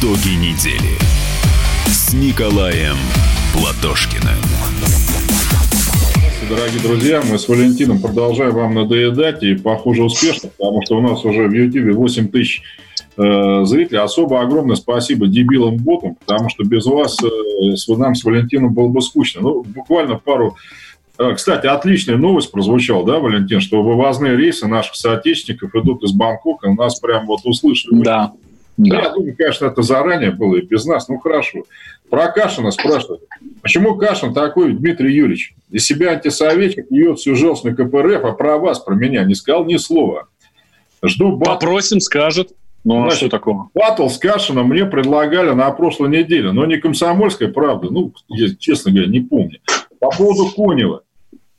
Итоги недели с Николаем Платошкиным. Дорогие друзья, мы с Валентином продолжаем вам надоедать, и, похоже, успешно, потому что у нас уже в YouTube 8 тысяч э, зрителей. Особо огромное спасибо дебилам-ботам, потому что без вас э, с, нам с Валентином было бы скучно. Ну, буквально пару э, кстати, отличная новость прозвучала, да, Валентин, что вывозные рейсы наших соотечественников идут из Бангкока, нас прям вот услышали. Да. Да. Я думаю, конечно, это заранее было и без нас. Ну, хорошо. Про Кашина спрашивают. Почему Кашин такой, Дмитрий Юрьевич? Из себя антисоветчик, льет всю желчь на КПРФ, а про вас, про меня не сказал ни слова. Жду бат... Попросим, скажет. Ну, Значит, а что такого? Батл с Кашином мне предлагали на прошлой неделе, но не комсомольская правда. Ну, я, честно говоря, не помню. По поводу Конева.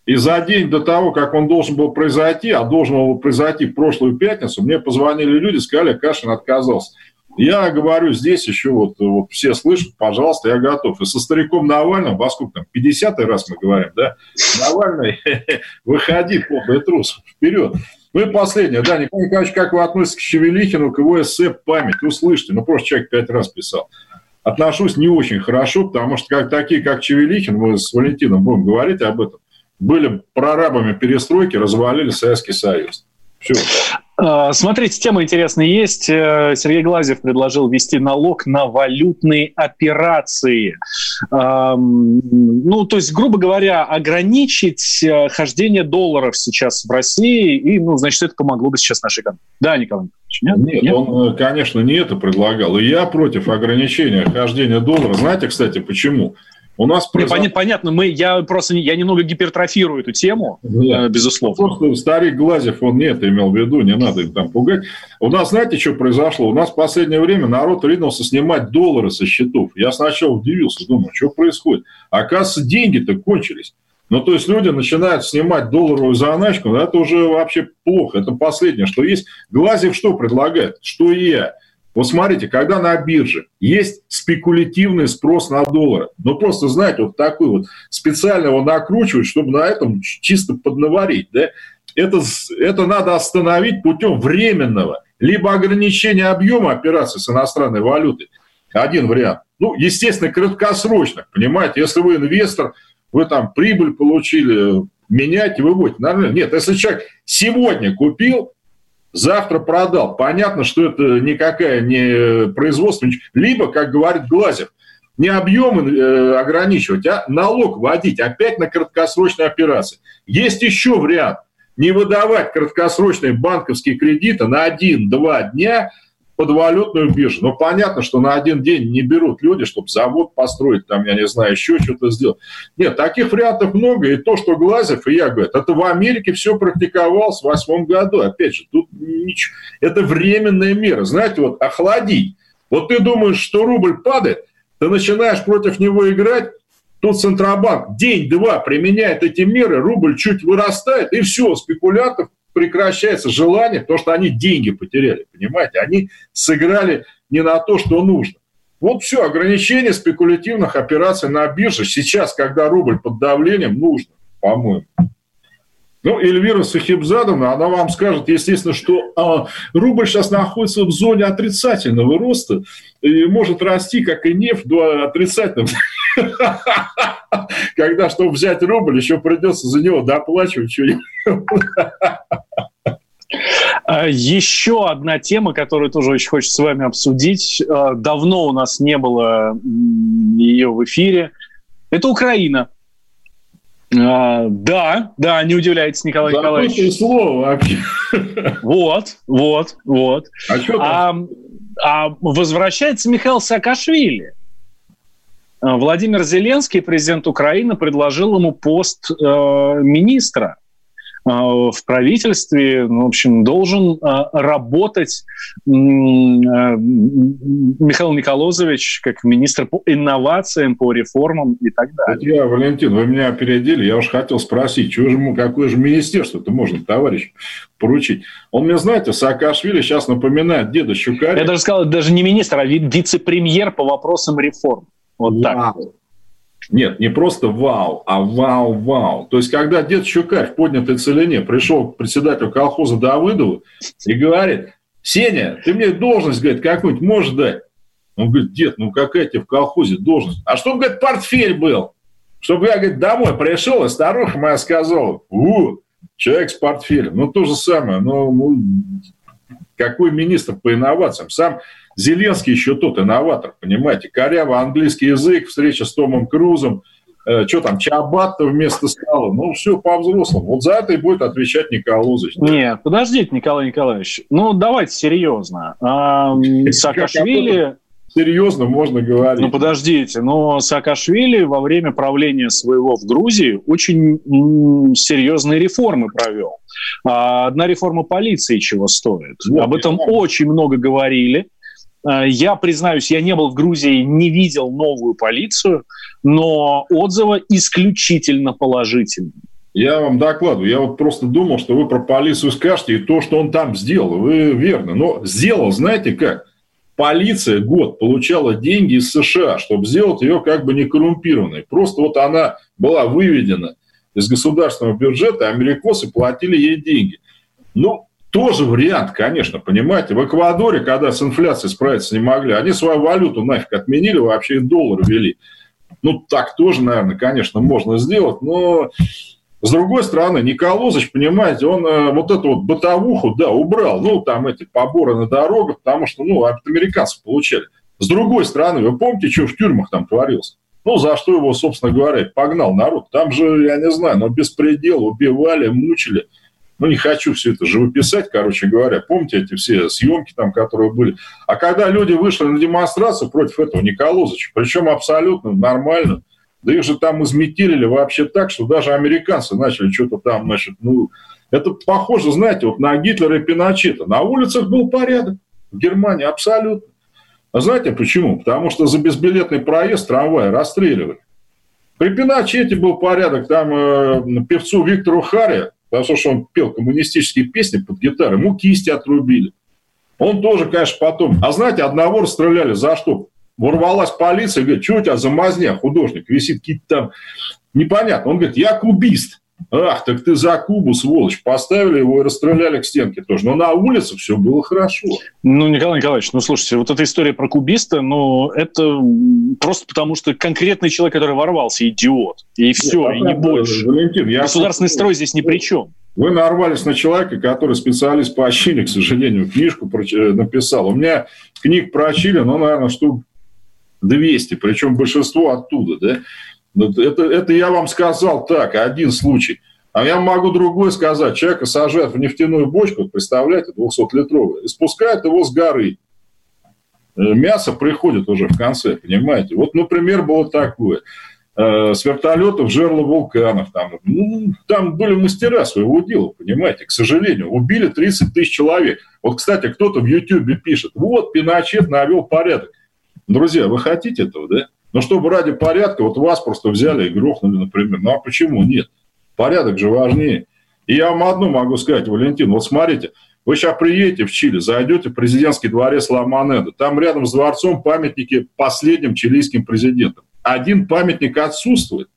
И за день до того, как он должен был произойти, а должен был произойти в прошлую пятницу, мне позвонили люди, сказали, Кашин отказался. Я говорю, здесь еще вот, вот все слышат, пожалуйста, я готов. И со стариком Навальным, во сколько там, 50 раз мы говорим, да? Навальный, выходи, подлый трус, вперед. Ну и последнее, да, Николай Николаевич, как вы относитесь к Щевелихину, к его эссе «Память»? Услышьте, ну просто человек пять раз писал. Отношусь не очень хорошо, потому что как, такие, как Чевелихин, мы с Валентином будем говорить об этом, были прорабами перестройки, развалили Советский Союз. Все. А, смотрите, тема интересная есть. Э, Сергей Глазев предложил ввести налог на валютные операции. Ну, то есть, грубо говоря, ограничить э, хождение долларов сейчас в России, и, ну, значит, это помогло бы сейчас нашей экономике. Да, Николай Николаевич? Нет, нет, нет, он, э, конечно, не это предлагал. И я против ограничения хождения доллара. Знаете, кстати, почему? У нас произошло... Понятно, мы, я просто я немного гипертрофирую эту тему, да. Э, безусловно. Просто старик Глазев, он не это имел в виду, не надо их там пугать. У нас, знаете, что произошло? У нас в последнее время народ ринулся снимать доллары со счетов. Я сначала удивился, думаю, что происходит? Оказывается, деньги-то кончились. Ну, то есть люди начинают снимать долларовую заначку, это уже вообще плохо. Это последнее, что есть. Глазев что предлагает? Что и я. Вот смотрите, когда на бирже есть спекулятивный спрос на доллар, ну просто, знаете, вот такой вот специально его накручивать, чтобы на этом чисто поднаварить, да, это, это надо остановить путем временного, либо ограничения объема операций с иностранной валютой. Один вариант. Ну, естественно, краткосрочно, понимаете, если вы инвестор, вы там прибыль получили, меняйте, выводите. Нормально. Нет, если человек сегодня купил, завтра продал. Понятно, что это никакая не производство. Либо, как говорит Глазев, не объемы э, ограничивать, а налог вводить опять на краткосрочные операции. Есть еще вариант. Не выдавать краткосрочные банковские кредиты на 1-2 дня – под валютную биржу. Но понятно, что на один день не берут люди, чтобы завод построить, там, я не знаю, еще что-то сделать. Нет, таких вариантов много. И то, что Глазев и я говорят, это в Америке все практиковалось в восьмом году. Опять же, тут ничего. Это временная мера. Знаете, вот охладить. Вот ты думаешь, что рубль падает, ты начинаешь против него играть, Тут Центробанк день-два применяет эти меры, рубль чуть вырастает, и все, спекулянтов прекращается желание, потому что они деньги потеряли, понимаете? Они сыграли не на то, что нужно. Вот все, ограничение спекулятивных операций на бирже сейчас, когда рубль под давлением, нужно, по-моему. Ну, Эльвира Сахибзадовна, она вам скажет, естественно, что а, рубль сейчас находится в зоне отрицательного роста и может расти, как и нефть, до отрицательного. Когда, чтобы взять рубль, еще придется за него доплачивать что-нибудь. Еще одна тема, которую тоже очень хочется с вами обсудить. А, давно у нас не было ее в эфире. Это Украина. А, да, да, не удивляйтесь, Николай да, Николаевич. слово вообще. Вот, вот, вот. А что там? А, а возвращается Михаил Саакашвили. Владимир Зеленский, президент Украины, предложил ему пост э, министра в правительстве, ну, в общем, должен а, работать а, Михаил Николозович как министр по инновациям, по реформам и так далее. Я, Валентин, вы меня опередили. Я уж хотел спросить, что же, какое же министерство-то можно, товарищ, поручить? Он мне, знаете, Саакашвили сейчас напоминает деда Щукаря. Я даже сказал, даже не министр, а вице-премьер по вопросам реформ. Вот так. Нет, не просто вау, а вау-вау. То есть, когда дед Щукарь в поднятой целине пришел к председателю колхоза Давыдову и говорит, Сеня, ты мне должность, говорит, какую-нибудь можешь дать? Он говорит, дед, ну какая тебе в колхозе должность? А чтобы, говорит, портфель был. Чтобы я, говорит, домой пришел, и старуха моя сказала, у, человек с портфелем. Ну, то же самое. Ну, ну какой министр по инновациям? Сам Зеленский еще тот инноватор, понимаете? Коряво английский язык, встреча с Томом Крузом, э, что там, Чабатта вместо стала. Ну, все по-взрослому. Вот за это и будет отвечать Николай Лозович. Да? Нет, подождите, Николай Николаевич. Ну, давайте серьезно. А, Саакашвили серьезно можно говорить. Ну, подождите, но Саакашвили во время правления своего в Грузии очень серьезные реформы провел. А, одна реформа полиции чего стоит. Вот, Об этом очень много говорили. А, я признаюсь, я не был в Грузии, не видел новую полицию, но отзывы исключительно положительные. Я вам докладываю. Я вот просто думал, что вы про полицию скажете, и то, что он там сделал, вы верно. Но сделал, знаете как? полиция год получала деньги из США, чтобы сделать ее как бы не коррумпированной. Просто вот она была выведена из государственного бюджета, америкосы платили ей деньги. Ну, тоже вариант, конечно, понимаете. В Эквадоре, когда с инфляцией справиться не могли, они свою валюту нафиг отменили, вообще и доллар ввели. Ну, так тоже, наверное, конечно, можно сделать, но с другой стороны, Николозович, понимаете, он э, вот эту вот бытовуху, да, убрал, ну, там эти поборы на дорогах, потому что, ну, от американцев получали. С другой стороны, вы помните, что в тюрьмах там творилось? Ну, за что его, собственно говоря, погнал народ. Там же, я не знаю, но беспредел, убивали, мучили. Ну, не хочу все это живописать, короче говоря. Помните эти все съемки там, которые были? А когда люди вышли на демонстрацию против этого Николозовича, причем абсолютно нормально, да их же там изметилили вообще так, что даже американцы начали что-то там, значит, ну, это похоже, знаете, вот на Гитлера и Пиночета. На улицах был порядок в Германии абсолютно. А знаете почему? Потому что за безбилетный проезд трамвая расстреливали. При Пиночете был порядок, там э, певцу Виктору Харе, потому что он пел коммунистические песни под гитару, ему кисти отрубили. Он тоже, конечно, потом... А знаете, одного расстреляли за что? Ворвалась полиция, говорит, что у тебя за мазня, художник, висит какие-то там... Непонятно. Он говорит, я кубист. Ах, так ты за Кубу, сволочь. Поставили его и расстреляли к стенке тоже. Но на улице все было хорошо. Ну, Николай Николаевич, ну, слушайте, вот эта история про кубиста, ну, это просто потому, что конкретный человек, который ворвался, идиот. И все, Нет, и не больше. Валентин, я Государственный строй здесь ни при чем. Вы нарвались на человека, который специалист по Чили, к сожалению, книжку э, написал. У меня книг про Чили, ну, наверное, штук 200, причем большинство оттуда, да. Это, это я вам сказал так, один случай. А я могу другой сказать. Человека сажают в нефтяную бочку, представляете, 200-литровую, и спускают его с горы. Э, мясо приходит уже в конце, понимаете. Вот, например, было такое. Э, с вертолетов жерло вулканов. Там, ну, там были мастера своего дела, понимаете. К сожалению, убили 30 тысяч человек. Вот, кстати, кто-то в Ютьюбе пишет, вот, Пиночет навел порядок. Друзья, вы хотите этого, да? Но чтобы ради порядка, вот вас просто взяли и грохнули, например. Ну а почему нет? Порядок же важнее. И я вам одно могу сказать, Валентин, вот смотрите, вы сейчас приедете в Чили, зайдете в президентский дворец Ла-Монеда, там рядом с дворцом памятники последним чилийским президентам. Один памятник отсутствует,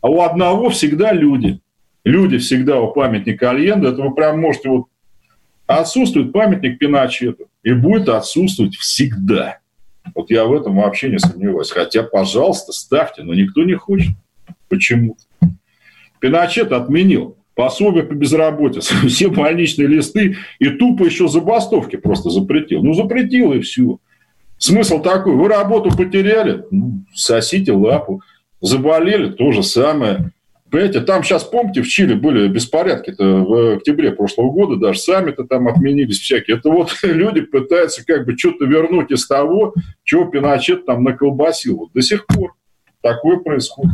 а у одного всегда люди. Люди всегда у памятника Альенда, это вы прям можете вот... Отсутствует памятник Пиночету и будет отсутствовать всегда. Вот я в этом вообще не сомневаюсь. Хотя, пожалуйста, ставьте, но никто не хочет. Почему? Пиночет отменил пособие по безработице, все больничные листы и тупо еще забастовки просто запретил. Ну, запретил и все. Смысл такой, вы работу потеряли, ну, сосите лапу. Заболели, то же самое. Понимаете, там сейчас, помните, в Чили были беспорядки-то в октябре прошлого года, даже сами-то там отменились всякие. Это вот люди пытаются как бы что-то вернуть из того, чего Пиночет там наколбасил. Вот до сих пор такое происходит.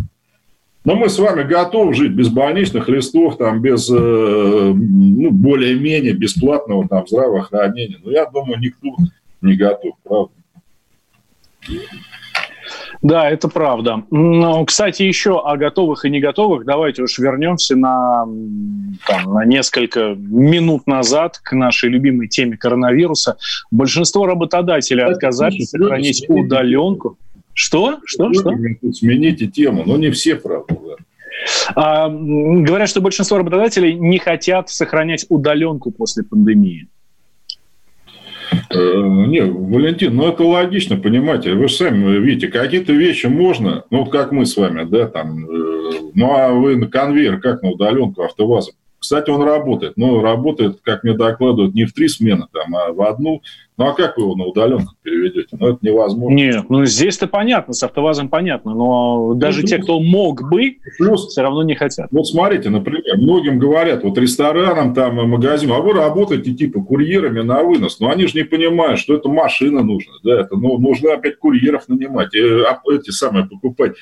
Но мы с вами готовы жить без больничных листов, там, без э, ну, более-менее бесплатного там, здравоохранения. Но я думаю, никто не готов, правда. Да, это правда. Но, кстати, еще о готовых и не готовых. Давайте уж вернемся на, там, на несколько минут назад к нашей любимой теме коронавируса. Большинство работодателей отказались сохранить удаленку. Что? Что? Что? Смените тему, но не все, правда. А, говорят, что большинство работодателей не хотят сохранять удаленку после пандемии. Э, не, Валентин, ну это логично, понимаете. Вы же сами видите, какие-то вещи можно, ну вот как мы с вами, да, там, э, ну а вы на конвейер, как на удаленку автоваза кстати, он работает, но работает, как мне докладывают, не в три смены, там, а в одну. Ну, а как вы его на удаленку переведете? Ну, это невозможно. Нет, ну, здесь-то понятно, с автовазом понятно, но даже ну, те, кто мог бы, плюс, все равно не хотят. Вот смотрите, например, многим говорят, вот ресторанам, там, магазинам, а вы работаете типа курьерами на вынос, но они же не понимают, что это машина нужна, да, это, ну, нужно опять курьеров нанимать, и, а, эти самые покупать.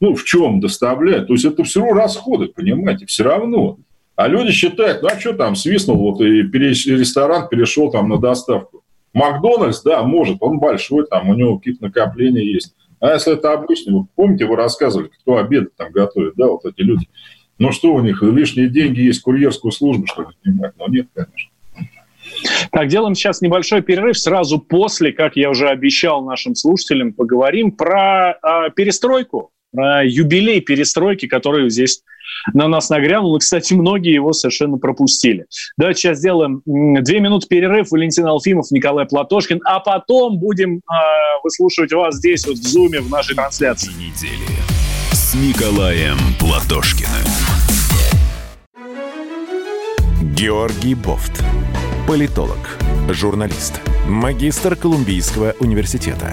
Ну, в чем доставлять? То есть это все равно расходы, понимаете, все равно. А люди считают, ну а что там, свистнул, вот и ресторан перешел там на доставку. Макдональдс, да, может, он большой, там у него какие-то накопления есть. А если это обычный, вот помните, вы рассказывали, кто обед там готовит, да, вот эти люди. Ну что у них, лишние деньги есть, курьерскую службу, что ли, снимать? Но нет, конечно. Так, делаем сейчас небольшой перерыв. Сразу после, как я уже обещал нашим слушателям, поговорим про э, перестройку, про юбилей перестройки, который здесь на нас нагрянул. И, кстати, многие его совершенно пропустили. Давайте сейчас сделаем две минуты перерыв. Валентин Алфимов, Николай Платошкин. А потом будем э, выслушивать вас здесь, вот в Зуме, в нашей трансляции. Недели с Николаем Платошкиным. Георгий Бофт. Политолог, журналист, магистр Колумбийского университета,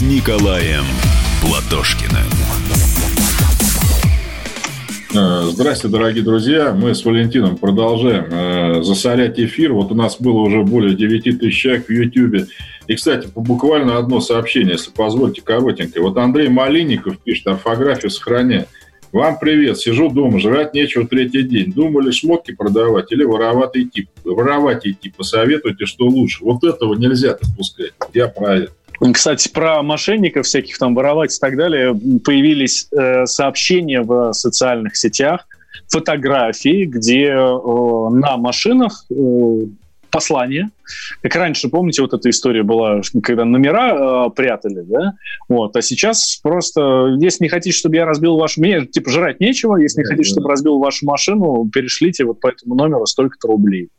Николаем Платошкиным. Э, здравствуйте, дорогие друзья. Мы с Валентином продолжаем э, засорять эфир. Вот у нас было уже более 9 тысяч человек в YouTube. И, кстати, буквально одно сообщение, если позволите, коротенькое. Вот Андрей Малинников пишет, орфографию сохраняя. Вам привет, сижу дома, жрать нечего третий день. Думали шмотки продавать или воровать идти? Воровать идти, посоветуйте, что лучше. Вот этого нельзя допускать. Я про это. Кстати, про мошенников всяких там воровать и так далее появились э, сообщения в социальных сетях, фотографии, где э, на машинах э, послания как раньше, помните, вот эта история была, когда номера э, прятали, да? Вот, а сейчас просто, если не хотите, чтобы я разбил вашу... Мне, типа, жрать нечего, если не да, хотите, да. чтобы разбил вашу машину, перешлите вот по этому номеру столько-то рублей.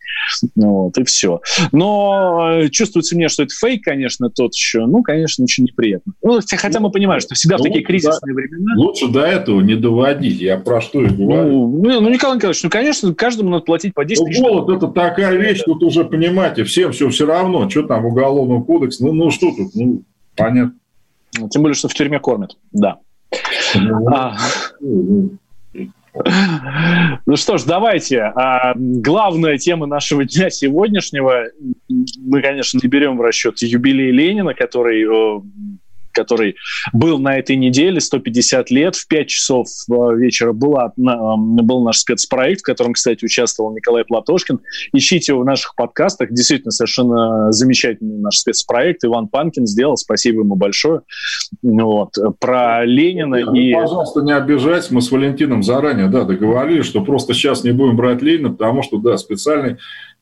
Вот, и все. Но э, чувствуется мне, что это фейк, конечно, тот еще. Ну, конечно, очень неприятно. Ну, хотя мы понимаем, что всегда ну, в такие кризисные да. времена... Лучше до этого не доводить. Я про что и говорю. Ну, ну, ну Николай Николаевич, ну, конечно, каждому надо платить по 10 ну, тысяч. Голод – это такая вещь, тут уже, понимаете, все всем все все равно. Что там, уголовный кодекс? Ну, ну что тут? Ну, понятно. Тем более, что в тюрьме кормят. Да. Ну, а... Ну что ж, давайте. А, главная тема нашего дня сегодняшнего. Мы, конечно, не берем в расчет юбилей Ленина, который который был на этой неделе, 150 лет, в 5 часов э, вечера была, был наш спецпроект, в котором, кстати, участвовал Николай Платошкин. Ищите его в наших подкастах. Действительно, совершенно замечательный наш спецпроект. Иван Панкин сделал. Спасибо ему большое. Вот. Про Ленина ну, и... Пожалуйста, не обижайтесь. Мы с Валентином заранее да, договорились, что просто сейчас не будем брать Ленина, потому что, да, специальный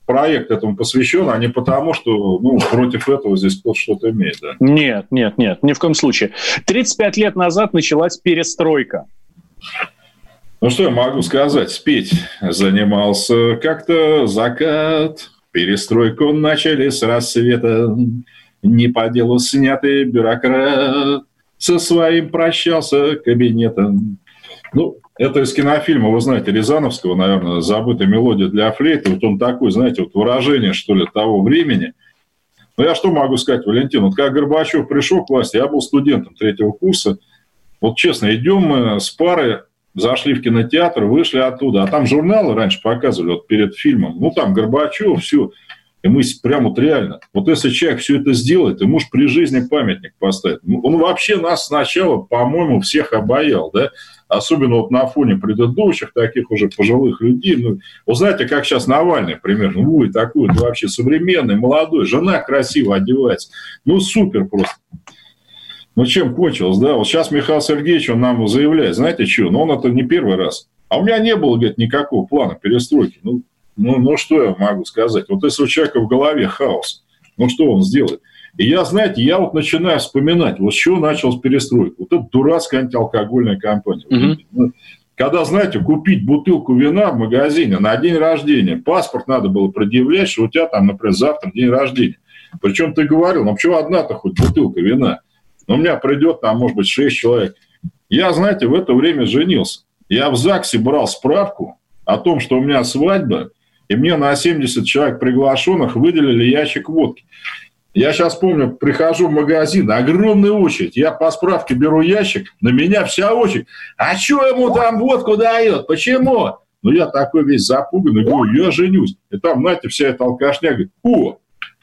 проект этому посвящен, а не потому, что ну, против этого здесь кто-то что-то имеет. Да? Нет, нет, нет, ни в коем случае. 35 лет назад началась перестройка. Ну что я могу сказать? Спеть занимался как-то закат. Перестройку начали с рассвета. Не по делу снятый бюрократ со своим прощался кабинетом. Ну, это из кинофильма, вы знаете, Рязановского, наверное, «Забытая мелодия для флейты». Вот он такой, знаете, вот выражение, что ли, того времени. Ну, я что могу сказать, Валентин? Вот как Горбачев пришел к власти, я был студентом третьего курса. Вот честно, идем мы с пары, зашли в кинотеатр, вышли оттуда. А там журналы раньше показывали вот перед фильмом. Ну, там Горбачев, все. И мы прям вот реально, вот если человек все это сделает, ты можешь при жизни памятник поставить. Ну, он вообще нас сначала, по-моему, всех обаял, да? Особенно вот на фоне предыдущих таких уже пожилых людей. Ну, вы знаете, как сейчас Навальный примерно, ну, вы такой, ну, вообще современный, молодой, жена красиво одевается. Ну, супер просто. Ну, чем кончилось, да? Вот сейчас Михаил Сергеевич, он нам заявляет, знаете что, ну, он это не первый раз. А у меня не было, говорит, никакого плана перестройки. Ну, ну, ну что я могу сказать? Вот если у человека в голове хаос, ну, что он сделает? И я, знаете, я вот начинаю вспоминать, вот с чего началась перестройка. Вот это дурацкая антиалкогольная компания. Mm-hmm. Когда, знаете, купить бутылку вина в магазине на день рождения, паспорт надо было предъявлять, что у тебя там, например, завтра день рождения. Причем ты говорил, ну почему одна-то хоть бутылка вина? Ну, у меня придет там, может быть, шесть человек. Я, знаете, в это время женился. Я в ЗАГСе брал справку о том, что у меня свадьба, и мне на 70 человек приглашенных выделили ящик водки. Я сейчас помню, прихожу в магазин, огромная очередь. Я по справке беру ящик, на меня вся очередь. А что ему там водку дает? Почему? Ну, я такой весь запуганный, говорю, я женюсь. И там, знаете, вся эта алкашня говорит, о,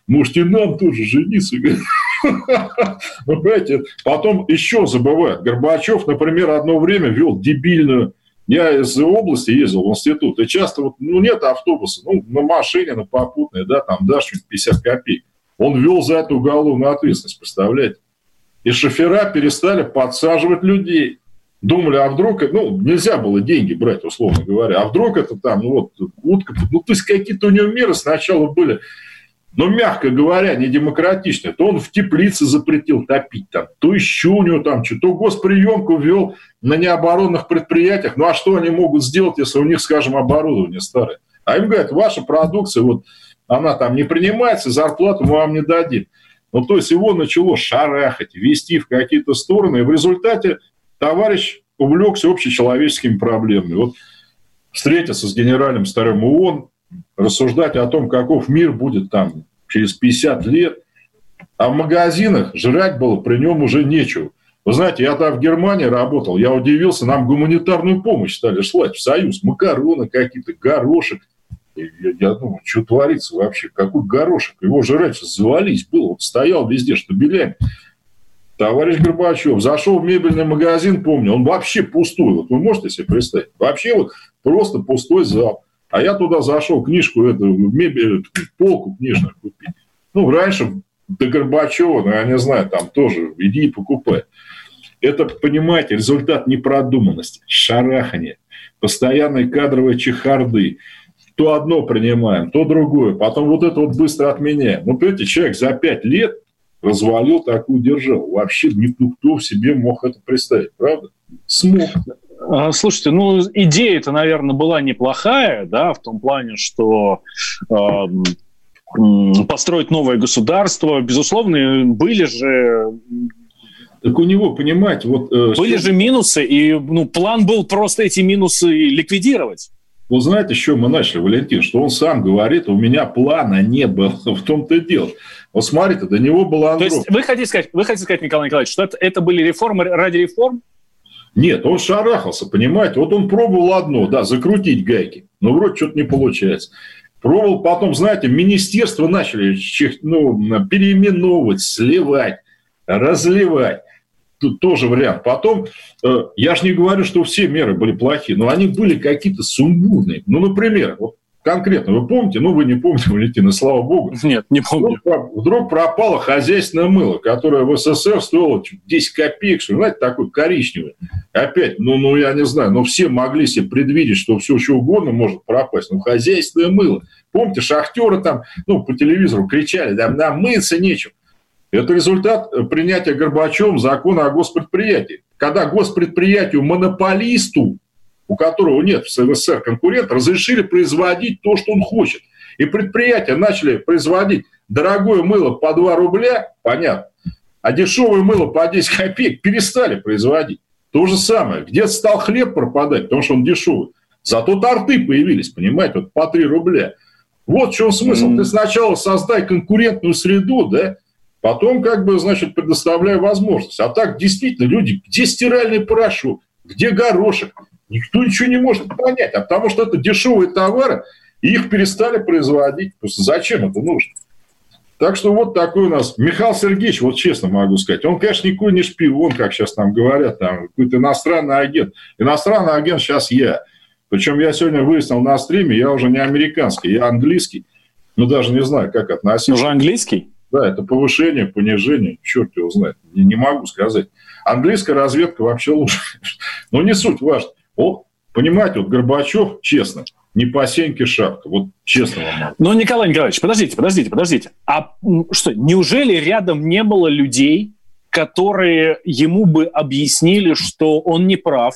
может, и нам тоже жениться? Вы понимаете, потом еще забывают. Горбачев, например, одно время вел дебильную я из области ездил в институт, и часто вот, ну, нет автобуса, ну, на машине, на попутной, да, там дашь 50 копеек. Он вел за эту уголовную ответственность, представляете? И шофера перестали подсаживать людей. Думали, а вдруг, ну, нельзя было деньги брать, условно говоря, а вдруг это там, ну, вот, утка, ну, то есть какие-то у него меры сначала были, ну, мягко говоря, не демократичные. То он в теплице запретил топить там, то еще у него там что, то госприемку ввел на необоронных предприятиях. Ну, а что они могут сделать, если у них, скажем, оборудование старое? А им говорят, ваша продукция, вот она там не принимается, зарплату мы вам не дадим. Ну, то есть его начало шарахать, вести в какие-то стороны, и в результате товарищ увлекся общечеловеческими проблемами. Вот встретиться с генеральным старым ООН, рассуждать о том, каков мир будет там через 50 лет, а в магазинах жрать было при нем уже нечего. Вы знаете, я там в Германии работал, я удивился, нам гуманитарную помощь стали слать в Союз, макароны какие-то, горошек – я, я думаю, что творится вообще? Какой горошек? Его же раньше завались было. Вот стоял везде штабелями. Товарищ Горбачев зашел в мебельный магазин, помню, он вообще пустой. Вот вы можете себе представить? Вообще вот просто пустой зал. А я туда зашел книжку, эту, мебель, полку книжную купить. Ну, раньше до Горбачева, ну, я не знаю, там тоже иди и покупай. Это, понимаете, результат непродуманности, шарахания, постоянной кадровой чехарды, то одно принимаем, то другое, потом вот это вот быстро отменяем. Ну, понимаете, человек за пять лет развалил такую державу. Вообще никто в себе мог это представить, правда? Смог. А, слушайте, ну идея-то, наверное, была неплохая, да, в том плане, что э, построить новое государство, безусловно, были же так у него, понимаете, вот... Э, Были что... же минусы, и ну, план был просто эти минусы ликвидировать. Вот знаете, с чего мы начали, Валентин? Что он сам говорит, у меня плана не было, в том-то и дело. Вот смотрите, до него был Андропов. То есть вы хотите сказать, вы хотите сказать, Николай Николаевич, что это, это были реформы ради реформ? Нет, он шарахался, понимаете? Вот он пробовал одно, да, закрутить гайки, но вроде что-то не получается. Пробовал потом, знаете, министерство начали ну, переименовывать, сливать, разливать тоже вариант. Потом, э, я же не говорю, что все меры были плохие, но они были какие-то сумбурные. Ну, например, вот конкретно, вы помните, ну, вы не помните, Валентина, слава богу. Нет, не помню. Вдруг, вдруг пропало хозяйственное мыло, которое в СССР стоило 10 копеек, что, знаете, такое коричневое. Опять, ну, ну, я не знаю, но все могли себе предвидеть, что все, что угодно может пропасть. Ну, хозяйственное мыло. Помните, шахтеры там, ну, по телевизору кричали, да, нам мыться нечем. Это результат принятия Горбачевым закона о госпредприятии. Когда госпредприятию монополисту, у которого нет в СССР конкурент, разрешили производить то, что он хочет. И предприятия начали производить дорогое мыло по 2 рубля, понятно, а дешевое мыло по 10 копеек перестали производить. То же самое. Где-то стал хлеб пропадать, потому что он дешевый. Зато торты появились, понимаете, вот по 3 рубля. Вот в чем смысл. Mm. Ты сначала создай конкурентную среду, да, Потом, как бы, значит, предоставляю возможность. А так, действительно, люди, где стиральный порошок, где горошек, никто ничего не может понять. А потому что это дешевые товары, и их перестали производить. Просто зачем это нужно? Так что вот такой у нас Михаил Сергеевич, вот честно могу сказать, он, конечно, никакой не шпион, как сейчас там говорят, там какой-то иностранный агент. Иностранный агент сейчас я. Причем я сегодня выяснил на стриме, я уже не американский, я английский. Ну, даже не знаю, как относиться. Уже английский? Да, это повышение, понижение, черт его знает, не, не могу сказать. Английская разведка вообще лучше. Но не суть важно. О, понимаете, вот Горбачев, честно, не по сеньке шапка. Вот честно вам. Но, Николай Николаевич, подождите, подождите, подождите. А что, неужели рядом не было людей, которые ему бы объяснили, что он не прав,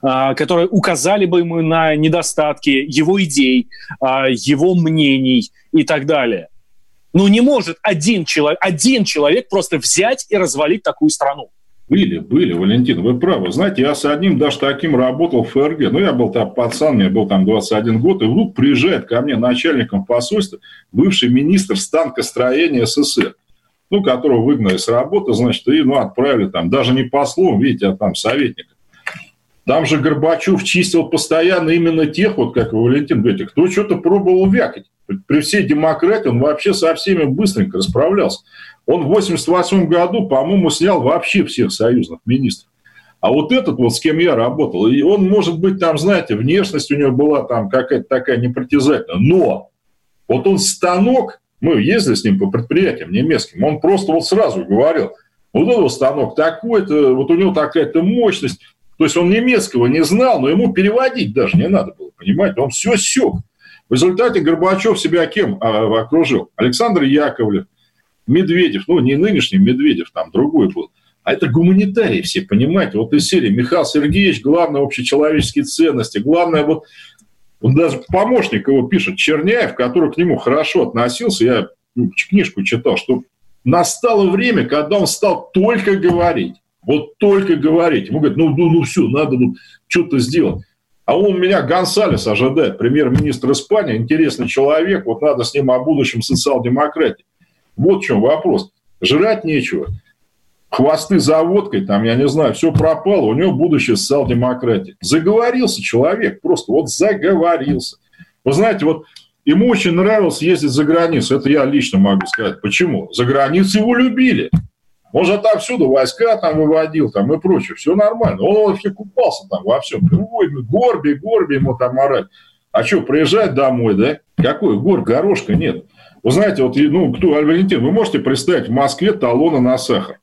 а, которые указали бы ему на недостатки его идей, а, его мнений и так далее? Ну, не может один человек, один человек просто взять и развалить такую страну. Были, были, Валентин, вы правы. Знаете, я с одним даже таким работал в ФРГ. Ну, я был там пацан, мне был там 21 год, и вдруг приезжает ко мне начальником посольства бывший министр станкостроения СССР, ну, которого выгнали с работы, значит, и, ну, отправили там, даже не послом, видите, а там советником. Там же Горбачев чистил постоянно именно тех, вот как Валентин говорит, кто что-то пробовал вякать. При всей демократии он вообще со всеми быстренько расправлялся. Он в 88 году, по-моему, снял вообще всех союзных министров. А вот этот вот, с кем я работал, и он, может быть, там, знаете, внешность у него была там какая-то такая непритязательная, но вот он станок, мы ездили с ним по предприятиям немецким, он просто вот сразу говорил, вот этот станок такой-то, вот у него такая-то мощность, то есть он немецкого не знал, но ему переводить даже не надо было, понимаете, он все сек. В результате Горбачев себя кем а, окружил? Александр Яковлев, Медведев, ну, не нынешний Медведев, там другой был, а это гуманитарии все, понимаете, вот из серии Михаил Сергеевич, главное общечеловеческие ценности, главное вот, он даже помощник его пишет, Черняев, который к нему хорошо относился, я ну, книжку читал, что настало время, когда он стал только говорить, вот только говорить. Ему говорят, ну, ну, ну все, надо ну, что-то сделать. А он меня, Гонсалес, ожидает, премьер-министр Испании, интересный человек, вот надо с ним о будущем социал-демократии. Вот в чем вопрос. Жрать нечего. Хвосты за водкой, там, я не знаю, все пропало, у него будущее социал-демократии. Заговорился человек, просто вот заговорился. Вы знаете, вот ему очень нравилось ездить за границу, это я лично могу сказать. Почему? За границу его любили. Он же отовсюду войска там выводил там и прочее. Все нормально. Он вообще купался там во всем. Ой, горби, горби ему там орать. А что, приезжать домой, да? Какой гор, горошка нет. Вы знаете, вот, ну, кто, Валентин, вы можете представить в Москве талоны на сахар?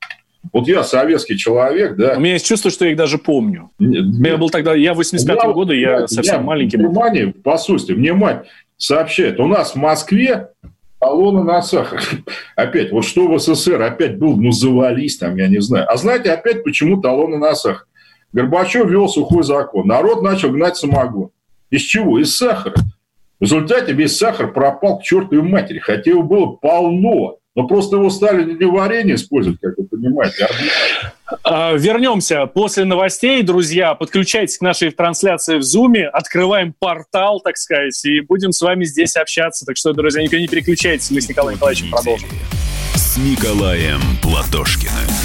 Вот я советский человек, да. У меня есть чувство, что я их даже помню. Нет, я был тогда, я 85-го года, я совсем я, маленький был. Внимание, по сути, мне мать сообщает, у нас в Москве талоны на сахар. Опять, вот что в СССР опять был, ну, завались там, я не знаю. А знаете, опять почему талоны на сахар? Горбачев вел сухой закон. Народ начал гнать самогон. Из чего? Из сахара. В результате весь сахар пропал к чертовой матери, хотя его было полно. Но просто его стали не для варенья использовать, как вы понимаете. А, вернемся после новостей, друзья. Подключайтесь к нашей трансляции в Zoom, открываем портал, так сказать, и будем с вами здесь общаться. Так что, друзья, никуда не переключайтесь, мы с Николаем Николаевичем продолжим. С Николаем Платошкиным.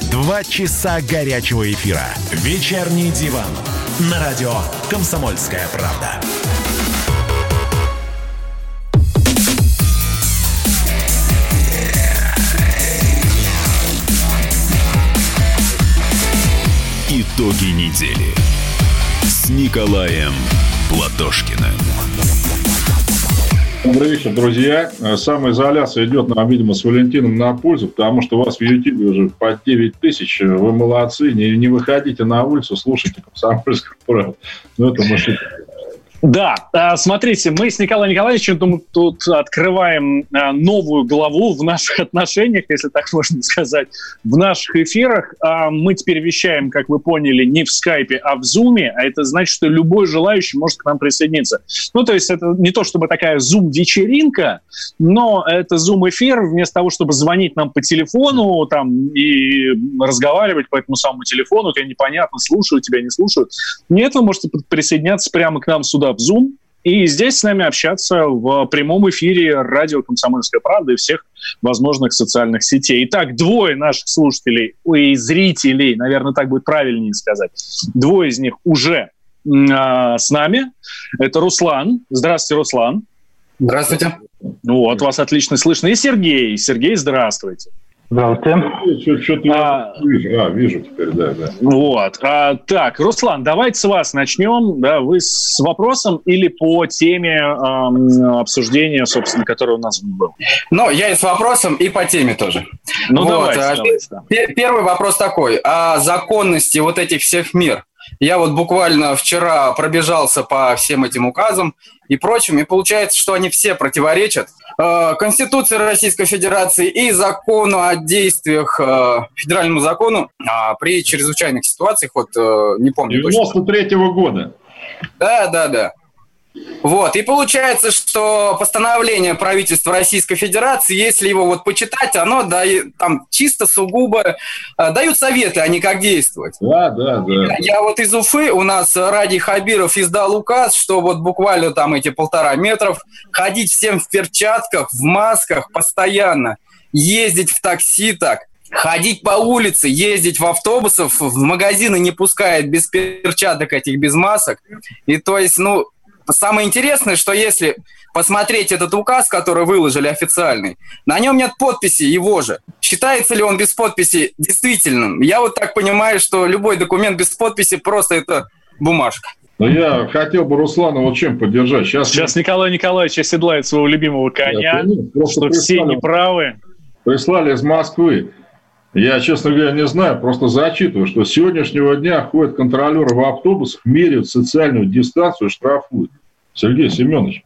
Два часа горячего эфира. «Вечерний диван» на радио «Комсомольская правда». Итоги недели с Николаем Платошкиным. Добрый вечер, друзья. Самоизоляция идет нам, видимо, с Валентином на пользу, потому что у вас в YouTube уже по 9 тысяч. Вы молодцы. Не, не выходите на улицу, слушайте комсомольскую правду. Ну, это мы Да, а, смотрите, мы с Николаем Николаевичем тут открываем а, новую главу в наших отношениях, если так можно сказать, в наших эфирах. А, мы теперь вещаем, как вы поняли, не в скайпе, а в зуме, а это значит, что любой желающий может к нам присоединиться. Ну, то есть это не то чтобы такая зум-вечеринка, но это зум-эфир, вместо того, чтобы звонить нам по телефону там и разговаривать по этому самому телефону, тебе непонятно, слушают тебя, не слушают. Нет, вы можете присоединяться прямо к нам сюда в Zoom, и здесь с нами общаться в прямом эфире радио «Комсомольская правда» и всех возможных социальных сетей. Итак, двое наших слушателей и зрителей, наверное, так будет правильнее сказать, двое из них уже э, с нами. Это Руслан. Здравствуйте, Руслан. Здравствуйте. Вот, вас отлично слышно. И Сергей. Сергей, здравствуйте. Здравствуйте. Что-то а, вижу. А, вижу теперь, да, да. Вот. А, так, Руслан, давайте с вас начнем. Да, вы с вопросом или по теме эм, обсуждения, собственно, которое у нас был? Ну, я и с вопросом, и по теме тоже. Ну, вот. давайте, а, давайте. Да. Первый вопрос такой. О законности вот этих всех мер. Я вот буквально вчера пробежался по всем этим указам и прочим, и получается, что они все противоречат э, Конституции Российской Федерации и закону о действиях, э, федеральному закону э, при чрезвычайных ситуациях, вот э, не помню 93-го года. Да, да, да. Вот, и получается, что постановление правительства Российской Федерации, если его вот почитать, оно дает, там чисто сугубо э, дают советы, а не как действовать. Да, да, да. Я, вот из Уфы, у нас Ради Хабиров издал указ, что вот буквально там эти полтора метров, ходить всем в перчатках, в масках постоянно, ездить в такси так, ходить по улице, ездить в автобусах, в магазины не пускает без перчаток этих, без масок. И то есть, ну, Самое интересное, что если посмотреть этот указ, который выложили официальный, на нем нет подписи его же. Считается ли он без подписи действительным? Я вот так понимаю, что любой документ без подписи просто это бумажка. Но я хотел бы Руслана вот чем поддержать. Сейчас, Сейчас Николай Николаевич оседлает своего любимого коня, что все неправы. Прислали из Москвы. Я, честно говоря, не знаю, просто зачитываю, что с сегодняшнего дня ходят контролеры в автобусах, меряют социальную дистанцию, штрафуют. Сергей Семенович,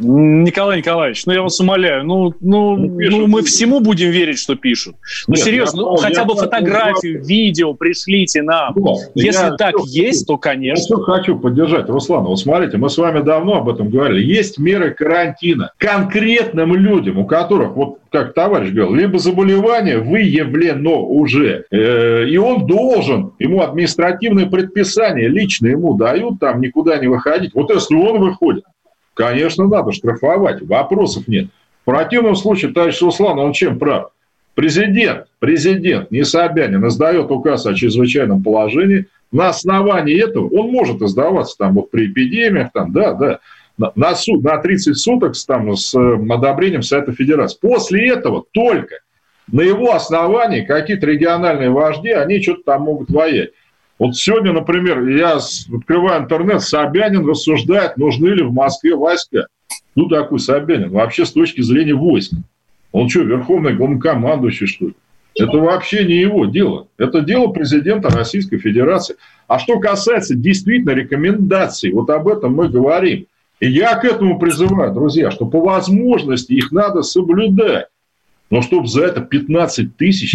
Николай Николаевич, ну я вас умоляю, ну, ну, ну, ну мы всему будем верить, что пишут. Ну Нет, серьезно, ну, хотя бы фотографию, я... видео пришлите нам. Ну, Если я так все, есть, то, конечно. Я хочу поддержать Руслана. Вот смотрите, мы с вами давно об этом говорили. Есть меры карантина конкретным людям, у которых, вот как товарищ говорил, либо заболевание выявлено уже, э, и он должен, ему административное предписание лично ему дают, там никуда не выходить. Вот если он выходит, Конечно, надо штрафовать, вопросов нет. В противном случае, товарищ Руслан, он чем прав? Президент, президент, не Собянин, издает указ о чрезвычайном положении. На основании этого он может издаваться там вот при эпидемиях, там, да, да, на, на, суд, на 30 суток там, с э, одобрением Совета Федерации. После этого только на его основании какие-то региональные вожди, они что-то там могут воять. Вот сегодня, например, я открываю интернет, Собянин рассуждает, нужны ли в Москве войска. Ну, такой Собянин, вообще с точки зрения войск. Он что, верховный главнокомандующий, что ли? Это вообще не его дело. Это дело президента Российской Федерации. А что касается действительно рекомендаций, вот об этом мы говорим. И я к этому призываю, друзья, что по возможности их надо соблюдать. Но чтобы за это 15 тысяч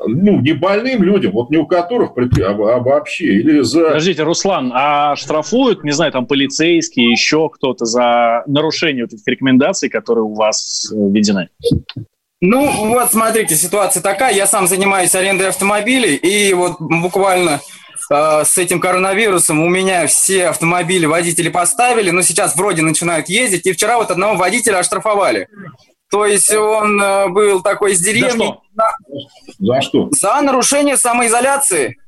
ну, не больным людям, вот не у которых, а, а вообще, или за... Подождите, Руслан, а штрафуют, не знаю, там полицейские, еще кто-то за нарушение вот этих рекомендаций, которые у вас э, введены? Ну, вот смотрите, ситуация такая, я сам занимаюсь арендой автомобилей, и вот буквально э, с этим коронавирусом у меня все автомобили водители поставили, но сейчас вроде начинают ездить, и вчера вот одного водителя оштрафовали. То есть он э, был такой из деревни. За что? За что? За нарушение самоизоляции.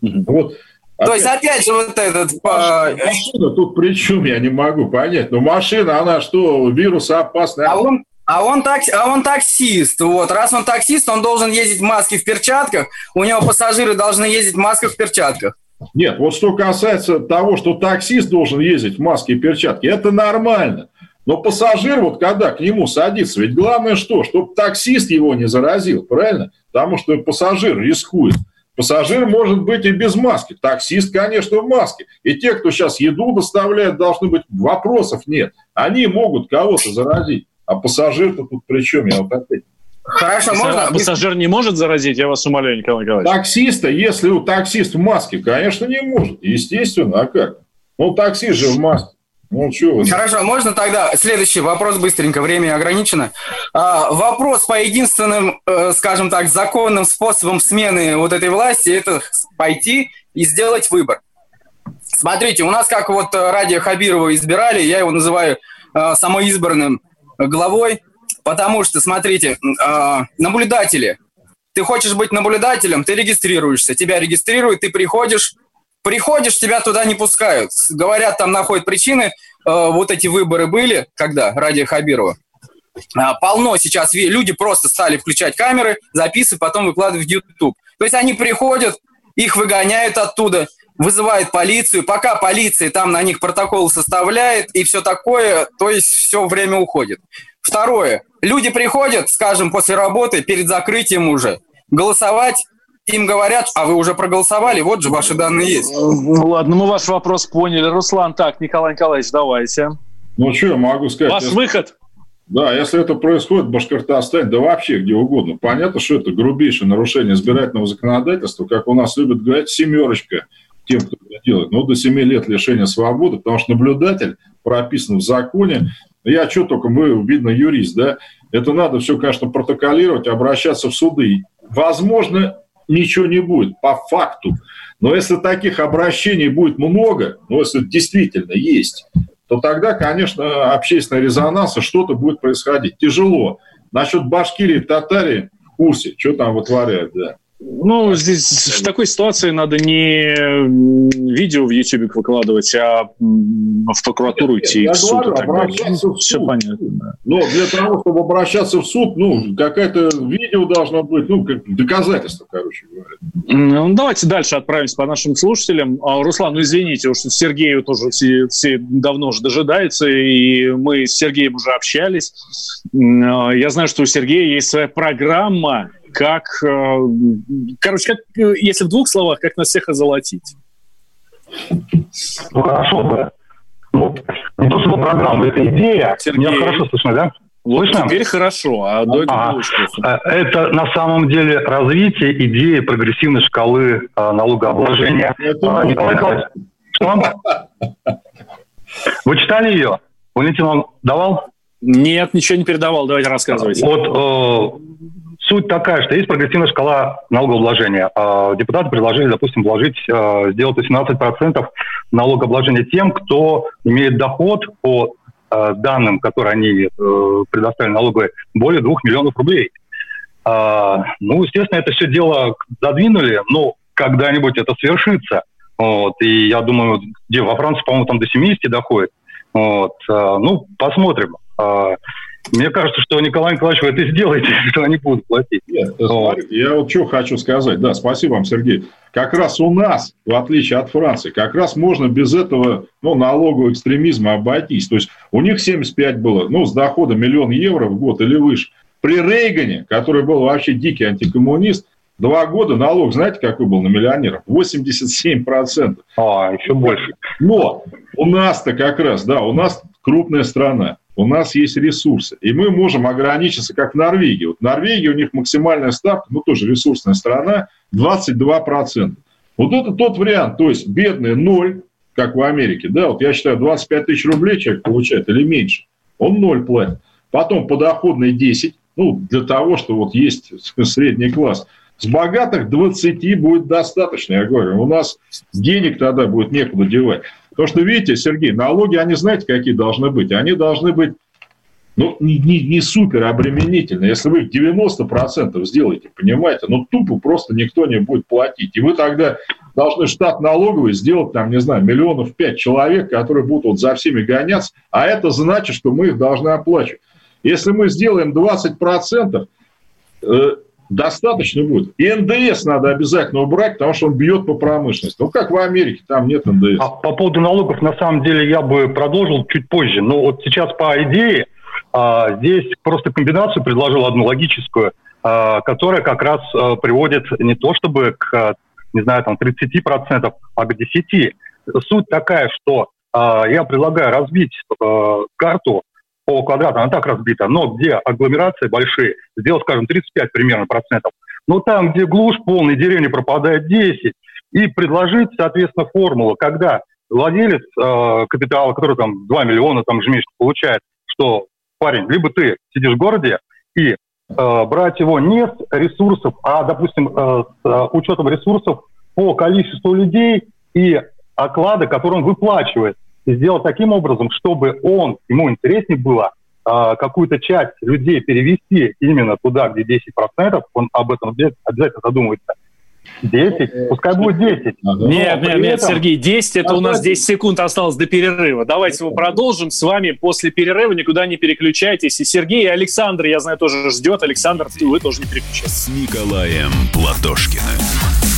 Вот. То есть, опять же, вот этот... Машина, машина тут при чем, я не могу понять. Но машина, она что, вирус опасный? А он, а он, так, а он таксист. Вот. Раз он таксист, он должен ездить в маске в перчатках. У него пассажиры должны ездить в масках в перчатках. Нет, вот что касается того, что таксист должен ездить в маске и перчатке, это нормально. Но пассажир, вот когда к нему садится, ведь главное что? Чтобы таксист его не заразил, правильно? Потому что пассажир рискует. Пассажир может быть и без маски. Таксист, конечно, в маске. И те, кто сейчас еду доставляет, должны быть... Вопросов нет. Они могут кого-то заразить. А пассажир-то тут при чем? Я вот опять Хорошо, можно... Пассажир не может заразить, я вас умоляю, Николай Николаевич. Таксиста, если у таксист в маске, конечно, не может. Естественно, а как? Ну, таксист же в маске. Ну, что Хорошо, можно тогда следующий вопрос быстренько, время ограничено. А, вопрос по единственным, э, скажем так, законным способам смены вот этой власти – это пойти и сделать выбор. Смотрите, у нас как вот Радия Хабирова избирали, я его называю э, самоизбранным главой, потому что, смотрите, э, наблюдатели. Ты хочешь быть наблюдателем, ты регистрируешься, тебя регистрируют, ты приходишь, Приходишь, тебя туда не пускают. Говорят, там находят причины. Э, вот эти выборы были, когда, ради Хабирова. А, полно сейчас люди просто стали включать камеры, записывать, потом выкладывать в YouTube. То есть они приходят, их выгоняют оттуда, вызывают полицию, пока полиция там на них протокол составляет и все такое, то есть все время уходит. Второе. Люди приходят, скажем, после работы, перед закрытием уже, голосовать им говорят, а вы уже проголосовали, вот же ваши данные есть. Ну ладно, мы ваш вопрос поняли. Руслан, так, Николай Николаевич, давайте. Ну, что я могу сказать? Ваш если... выход. Да, если это происходит в Башкортостане, да вообще где угодно. Понятно, что это грубейшее нарушение избирательного законодательства, как у нас любят говорить, семерочка тем, кто это делает. Ну, до 7 лет лишения свободы, потому что наблюдатель прописан в законе. Я что только, мы, видно, юрист, да, это надо все, конечно, протоколировать, обращаться в суды. Возможно, ничего не будет по факту. Но если таких обращений будет много, ну, если действительно есть, то тогда, конечно, общественный резонанс, что-то будет происходить. Тяжело. Насчет Башкирии, Татарии в курсе, что там вытворяют, да. Ну, здесь в такой ситуации надо не видео в YouTube выкладывать, а в прокуратуру нет, идти, в суд говорю, и так далее. В суд. Все понятно. Но для того, чтобы обращаться в суд, ну, какое-то видео должно быть, ну, как доказательство, короче говоря. Ну, давайте дальше отправимся по нашим слушателям. А, Руслан, ну, извините, уж Сергею тоже все, все давно уже дожидаются, и мы с Сергеем уже общались. А, я знаю, что у Сергея есть своя программа, как, э, короче, как, э, если в двух словах, как нас всех озолотить? Ну, хорошо, да. Ну, не то, чтобы программа, это идея. Сергей, Меня хорошо слышно, да? Вот слышно? теперь хорошо, а до этого а, было. Э, это на самом деле развитие идеи прогрессивной шкалы а, налогообложения. А, Николай Николаевич, что? Вы читали ее? Валентин вам давал? Нет, ничего не передавал. Давайте рассказывайте. Вот Суть такая, что есть прогрессивная шкала налогообложения. А, депутаты предложили, допустим, вложить, а, сделать 18% налогообложения тем, кто имеет доход по а, данным, которые они э, предоставили налоговой, более 2 миллионов рублей. Ну, естественно, это все дело задвинули, но когда-нибудь это свершится. Вот, и я думаю, где во Франции, по-моему, там до 70 доходит. Вот, ну, посмотрим. Мне кажется, что Николай Николаевич, вы это сделаете, что они будут платить. Нет, смотрите, я вот что хочу сказать. Да, спасибо вам, Сергей. Как раз у нас, в отличие от Франции, как раз можно без этого ну, налогового экстремизма обойтись. То есть у них 75 было, ну, с дохода миллион евро в год или выше. При Рейгане, который был вообще дикий антикоммунист, Два года налог, знаете, какой был на миллионеров? 87%. А, еще больше. Но у нас-то как раз, да, у нас крупная страна у нас есть ресурсы. И мы можем ограничиться, как в Норвегии. Вот в Норвегии у них максимальная ставка, ну тоже ресурсная страна, 22%. Вот это тот вариант, то есть бедные ноль, как в Америке, да, вот я считаю, 25 тысяч рублей человек получает или меньше, он ноль платит. Потом подоходный 10, ну, для того, что вот есть средний класс. С богатых 20 будет достаточно, я говорю. У нас денег тогда будет некуда девать. Потому что, видите, Сергей, налоги, они знаете, какие должны быть? Они должны быть ну, не, не, не супер обременительные. Если вы их 90% сделаете, понимаете, ну, тупо просто никто не будет платить. И вы тогда должны штат налоговый сделать, там, не знаю, миллионов пять человек, которые будут вот за всеми гоняться, а это значит, что мы их должны оплачивать. Если мы сделаем 20%, достаточно будет. И НДС надо обязательно убрать, потому что он бьет по промышленности. Ну, как в Америке, там нет НДС. А по поводу налогов, на самом деле, я бы продолжил чуть позже. Но вот сейчас по идее, а, здесь просто комбинацию предложил одну логическую, а, которая как раз а, приводит не то чтобы к не знаю, там 30%, а к 10%. Суть такая, что э, я предлагаю разбить э, карту по квадрату, она так разбита, но где агломерации большие, сделать, скажем, 35 примерно процентов. Но там, где глушь полной деревни пропадает 10, и предложить, соответственно, формулу, когда владелец э, капитала, который там 2 миллиона там ежемесячно получает, что парень, либо ты сидишь в городе и э, брать его не с ресурсов, а, допустим, э, с э, учетом ресурсов по количеству людей и оклада, который он выплачивает. И сделать таким образом, чтобы он, ему интереснее было э, какую-то часть людей перевести именно туда, где 10%, он об этом обязательно задумывается – 10? Пускай будет 10. Ага. Нет, нет, нет. Сергей, 10 это у нас 10 секунд осталось до перерыва. Давайте мы продолжим с вами после перерыва. Никуда не переключайтесь. И Сергей, и Александр, я знаю, тоже ждет. Александр, вы тоже не переключайтесь. С Николаем Платошкиным.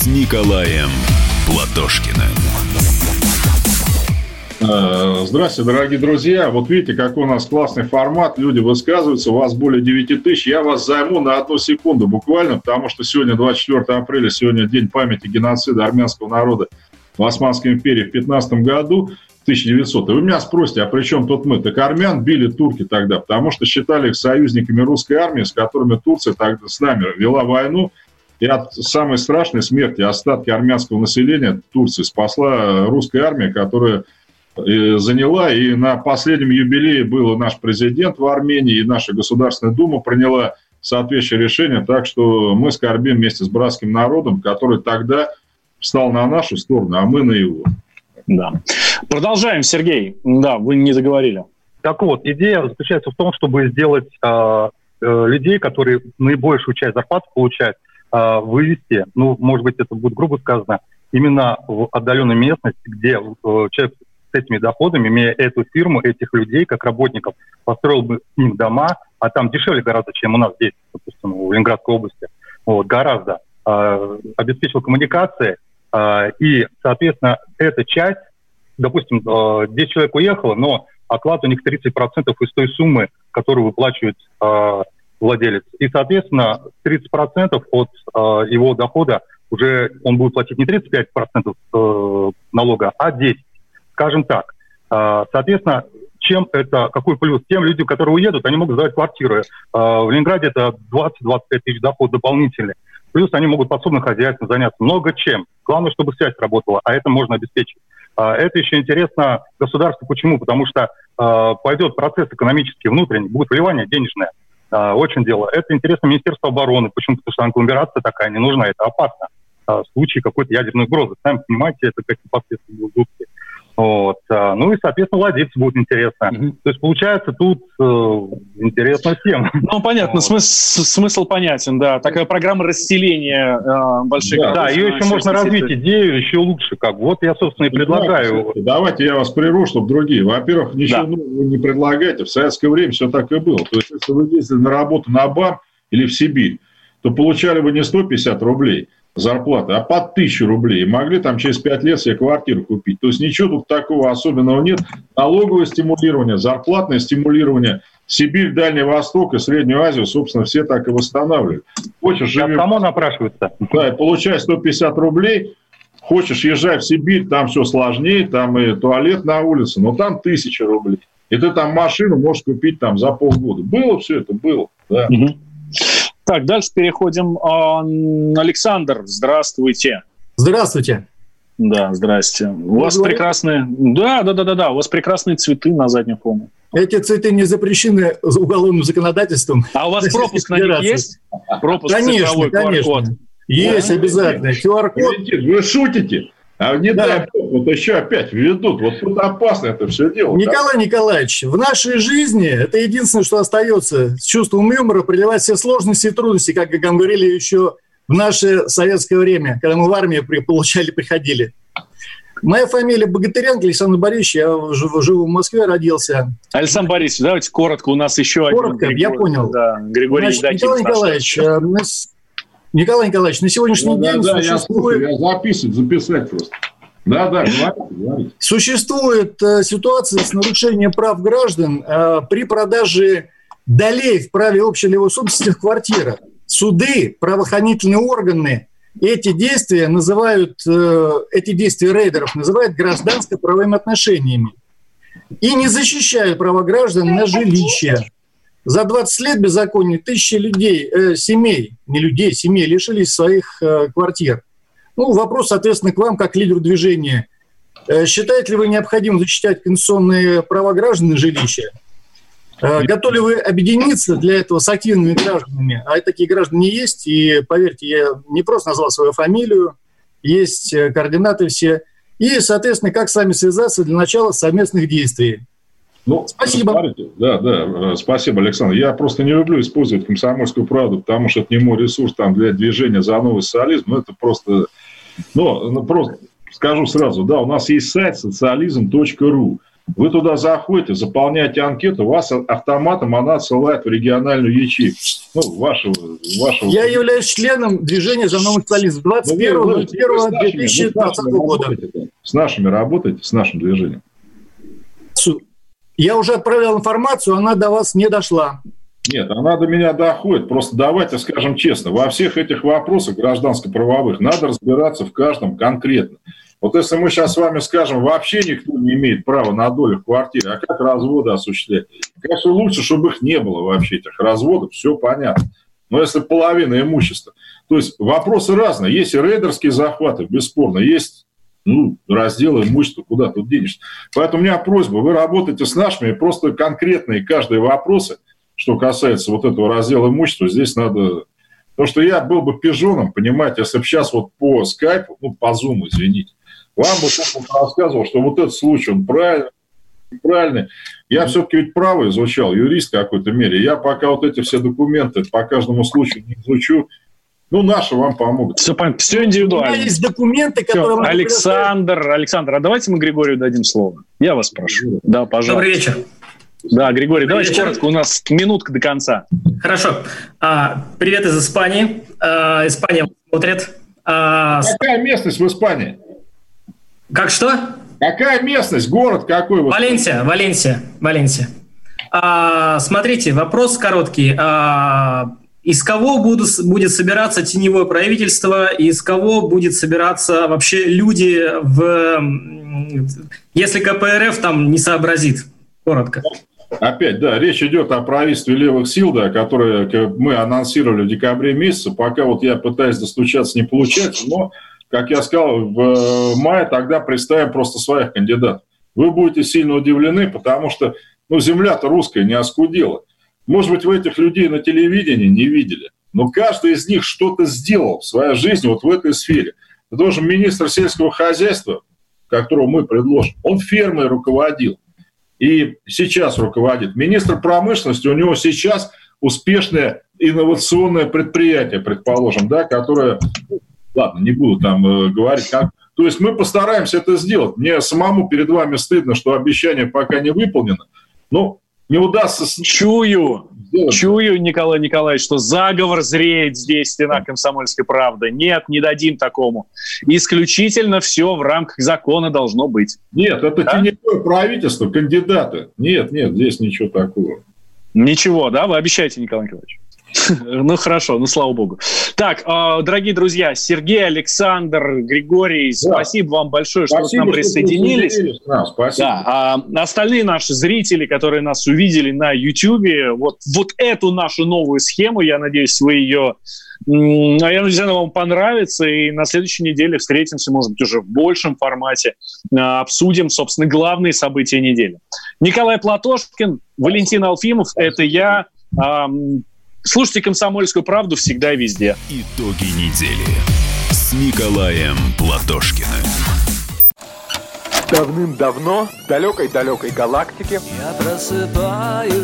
с Николаем Платошкиным. Э, здравствуйте, дорогие друзья. Вот видите, какой у нас классный формат. Люди высказываются. У вас более 9 тысяч. Я вас займу на одну секунду буквально, потому что сегодня 24 апреля, сегодня день памяти геноцида армянского народа в Османской империи в 15 году. 1900. И вы меня спросите, а при чем тут мы? Так армян били турки тогда, потому что считали их союзниками русской армии, с которыми Турция тогда с нами вела войну. И от самой страшной смерти остатки армянского населения Турции спасла русская армия, которая э, заняла. И на последнем юбилее был наш президент в Армении, и наша Государственная Дума приняла соответствующее решение. Так что мы скорбим вместе с братским народом, который тогда встал на нашу сторону, а мы на его. Да. Продолжаем, Сергей. Да, вы не договорили. Так вот, идея заключается в том, чтобы сделать э, э, людей, которые наибольшую часть зарплаты получают, э, вывести, ну, может быть, это будет грубо сказано, именно в отдаленную местность, где э, человек с этими доходами, имея эту фирму, этих людей, как работников, построил бы с ним дома, а там дешевле гораздо, чем у нас здесь, допустим, в Ленинградской области, вот, гораздо, э, обеспечил коммуникации, э, и, соответственно, эта часть допустим, 10 э, человек уехало, но оклад у них 30% из той суммы, которую выплачивает э, владелец. И, соответственно, 30% от э, его дохода уже он будет платить не 35% э, налога, а 10%. Скажем так. Э, соответственно, чем это, какой плюс? Тем людям, которые уедут, они могут сдавать квартиры. Э, в Ленинграде это 20-25 тысяч доход дополнительный. Плюс они могут подсобным хозяйством заняться. Много чем. Главное, чтобы связь работала, а это можно обеспечить. А, это еще интересно государству. Почему? Потому что а, пойдет процесс экономический внутренний, будет вливание денежное. А, очень дело. Это интересно Министерство обороны. Почему? Потому что англомерация такая не нужна, это опасно. В случае какой-то ядерной угрозы. Сами понимаете, это какие последствия будут. Вот. А, ну и, соответственно, владельцу будет интересно. Mm-hmm. То есть, получается, тут э, интересно всем. Ну, понятно, вот. смысл, смысл понятен, да. Такая программа расселения э, больших Да, да ее еще можно развить, идею еще лучше. Как. Вот я, собственно, и предлагаю. Давайте я вас прерву, чтобы другие. Во-первых, ничего да. вы не предлагаете. В советское время все так и было. То есть, если вы ездили на работу на БАМ или в Сибирь, то получали вы не 150 рублей – зарплаты, а под тысячу рублей. Могли там через пять лет себе квартиру купить. То есть ничего тут такого особенного нет. Налоговое стимулирование, зарплатное стимулирование. Сибирь, Дальний Восток и Среднюю Азию, собственно, все так и восстанавливают. Хочешь, живи... Само напрашивается. Да, и получай 150 рублей, хочешь, езжай в Сибирь, там все сложнее, там и туалет на улице, но там тысяча рублей. И ты там машину можешь купить там за полгода. Было все это, было. Да. Угу. Так, дальше переходим. Александр, здравствуйте. Здравствуйте. Да, здрасте. У Вы вас говорите? прекрасные... Да, да, да, да, да. У вас прекрасные цветы на заднем фоне. Эти цветы не запрещены уголовным законодательством. А у вас пропуск на них есть? Пропуск конечно, конечно. Есть да? обязательно. QR-код. Вы шутите? А не да. дай бог, вот еще опять введут. Вот тут опасно это все дело. Николай да? Николаевич, в нашей жизни это единственное, что остается. С чувством юмора преодолевать все сложности и трудности, как говорили еще в наше советское время, когда мы в армию получали, приходили. Моя фамилия Богатыренко, Александр Борисович, я живу, живу в Москве, родился. Александр Борисович, давайте коротко, у нас еще коротко, один. Коротко, я понял. Да, Григорий Значит, Николай Николаевич, Николай Николаевич, на сегодняшний да, день да, существует... Я, я записывать, записать просто. Да, да, говорите, говорите. Существует э, ситуация с нарушением прав граждан э, при продаже долей в праве общей левой собственности в квартирах. Суды, правоохранительные органы эти действия называют, э, эти действия рейдеров называют гражданско-правовыми отношениями и не защищают права граждан на жилище. За 20 лет беззакония тысячи людей, э, семей, не людей, семей лишились своих э, квартир. Ну, вопрос, соответственно, к вам, как лидеру движения. Э, считаете ли вы необходимым защищать конституционные права граждан на жилище? Э, готовы ли вы объединиться для этого с активными гражданами? А такие граждане есть, и, поверьте, я не просто назвал свою фамилию, есть э, координаты все. И, соответственно, как с вами связаться для начала совместных действий? Ну, спасибо. Смотрите, да, да, спасибо, Александр. Я просто не люблю использовать комсомольскую правду, потому что это не мой ресурс там, для движения за новый социализм. Ну, это просто, ну, ну, просто скажу сразу, да, у нас есть сайт социализм.ру. Вы туда заходите, заполняете анкету, вас автоматом она отсылает в региональную ячейку. Ну, вашего, вашего... Я являюсь членом движения за новый социализм 21.01.2020 ну, года. С нашими работаете, с нашим движением? Я уже отправлял информацию, она до вас не дошла. Нет, она до меня доходит. Просто давайте скажем честно, во всех этих вопросах гражданско-правовых надо разбираться в каждом конкретно. Вот если мы сейчас с вами скажем, вообще никто не имеет права на долю в квартире, а как разводы осуществлять? Конечно, лучше, чтобы их не было вообще, этих разводов, все понятно. Но если половина имущества. То есть вопросы разные. Есть и рейдерские захваты, бесспорно, есть ну, раздел имущества, куда тут денешься. Поэтому у меня просьба, вы работаете с нашими, просто конкретные каждые вопросы, что касается вот этого раздела имущества, здесь надо... Потому что я был бы пижоном, понимаете, если бы сейчас вот по скайпу, ну, по зуму, извините, вам бы рассказывал, что вот этот случай, он правильный, правильный. Я все-таки ведь право изучал, юрист в какой-то мере. Я пока вот эти все документы по каждому случаю не изучу, ну, наши вам помогут. Все, все индивидуально. У меня есть документы, которые... Все. Александр, Александр, а давайте мы Григорию дадим слово. Я вас прошу. Да, пожалуйста. Добрый вечер. Да, Григорий, Добрый давайте вечер. коротко, у нас минутка до конца. Хорошо. А, привет из Испании. А, Испания смотрит. А, Какая местность в Испании? Как что? Какая местность, город какой? Валенсия, Валенсия, Валенсия. А, смотрите, вопрос короткий. А, из кого будут, будет собираться теневое правительство, из кого будет собираться вообще люди, в, если КПРФ там не сообразит? Коротко. Опять, да, речь идет о правительстве левых сил, да, которые мы анонсировали в декабре месяце. Пока вот я пытаюсь достучаться, не получается, но как я сказал, в э, мае тогда представим просто своих кандидатов. Вы будете сильно удивлены, потому что ну, земля-то русская не оскудела. Может быть, вы этих людей на телевидении не видели, но каждый из них что-то сделал в своей жизни вот в этой сфере. Должен министр сельского хозяйства, которого мы предложим, он фермой руководил и сейчас руководит. Министр промышленности, у него сейчас успешное инновационное предприятие, предположим, да, которое Ладно, не буду там э, говорить, как. То есть мы постараемся это сделать. Мне самому перед вами стыдно, что обещание пока не выполнено. Но не удастся... Чую, сделать. чую, Николай Николаевич, что заговор зреет здесь, стена комсомольской правды. Нет, не дадим такому. Исключительно все в рамках закона должно быть. Нет, это да? теневое правительство, кандидаты. Нет, нет, здесь ничего такого. Ничего, да? Вы обещаете, Николай Николаевич? Ну хорошо, ну слава богу. Так, а, дорогие друзья, Сергей, Александр, Григорий, да. спасибо вам большое, что спасибо, к нам присоединились. Что да, спасибо. Да, а остальные наши зрители, которые нас увидели на YouTube, вот, вот эту нашу новую схему, я надеюсь, вы ее я надеюсь, она вам понравится, и на следующей неделе встретимся, может быть, уже в большем формате, а, обсудим, собственно, главные события недели. Николай Платошкин, Валентин Алфимов, это я. Слушайте «Комсомольскую правду» всегда и везде. Итоги недели с Николаем Платошкиным. Давным-давно в далекой-далекой галактике Я просыпаюсь.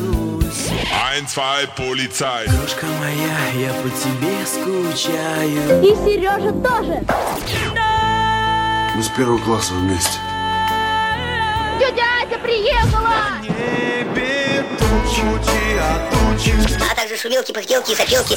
Ein, zwei, полицай Дружка моя, я по тебе скучаю. И Сережа тоже. Мы с первого класса вместе. Тетя Ася приехала! Небе тучи, а тучи А также шумелки, пыхтелки и сопелки